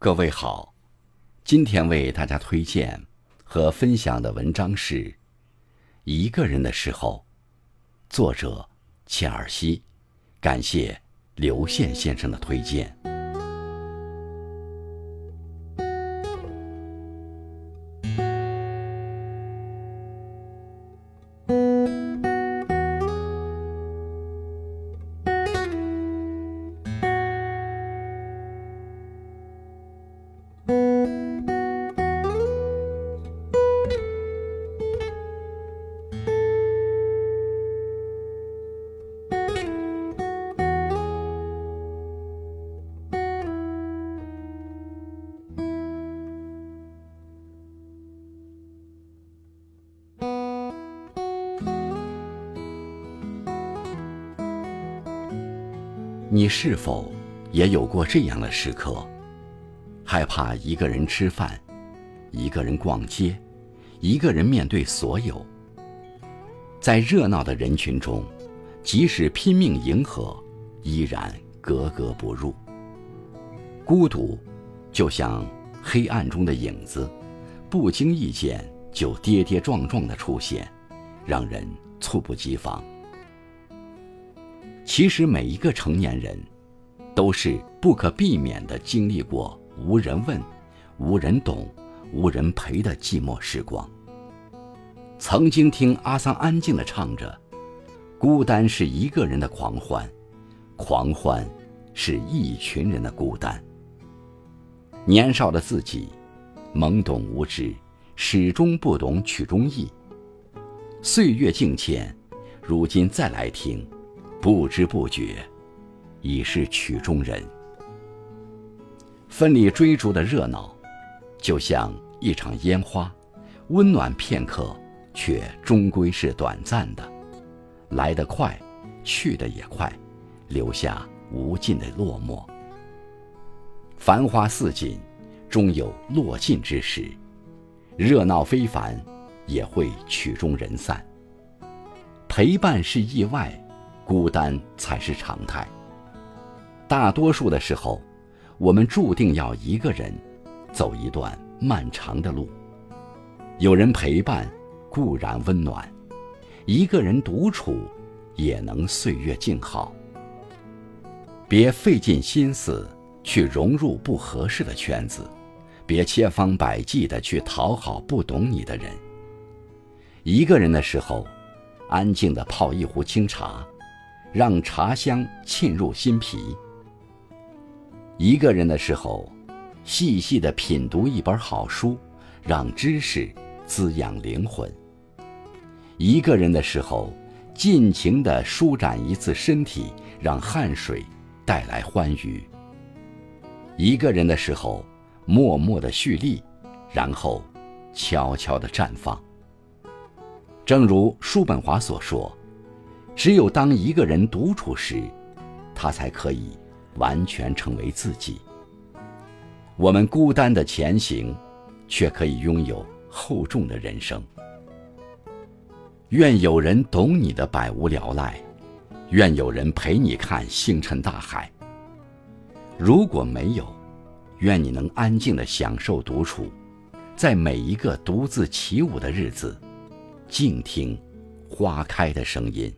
各位好，今天为大家推荐和分享的文章是《一个人的时候》，作者切尔西，感谢刘宪先生的推荐。你是否也有过这样的时刻？害怕一个人吃饭，一个人逛街，一个人面对所有。在热闹的人群中，即使拼命迎合，依然格格不入。孤独，就像黑暗中的影子，不经意间就跌跌撞撞的出现，让人猝不及防。其实每一个成年人，都是不可避免地经历过无人问、无人懂、无人陪的寂寞时光。曾经听阿桑安静地唱着：“孤单是一个人的狂欢，狂欢是一群人的孤单。”年少的自己，懵懂无知，始终不懂曲中意。岁月境迁，如今再来听。不知不觉，已是曲中人。奋力追逐的热闹，就像一场烟花，温暖片刻，却终归是短暂的。来得快，去得也快，留下无尽的落寞。繁花似锦，终有落尽之时。热闹非凡，也会曲终人散。陪伴是意外。孤单才是常态。大多数的时候，我们注定要一个人走一段漫长的路。有人陪伴固然温暖，一个人独处也能岁月静好。别费尽心思去融入不合适的圈子，别千方百计的去讨好不懂你的人。一个人的时候，安静的泡一壶清茶。让茶香沁入心脾。一个人的时候，细细的品读一本好书，让知识滋养灵魂。一个人的时候，尽情的舒展一次身体，让汗水带来欢愉。一个人的时候，默默的蓄力，然后悄悄的绽放。正如叔本华所说。只有当一个人独处时，他才可以完全成为自己。我们孤单的前行，却可以拥有厚重的人生。愿有人懂你的百无聊赖，愿有人陪你看星辰大海。如果没有，愿你能安静的享受独处，在每一个独自起舞的日子，静听花开的声音。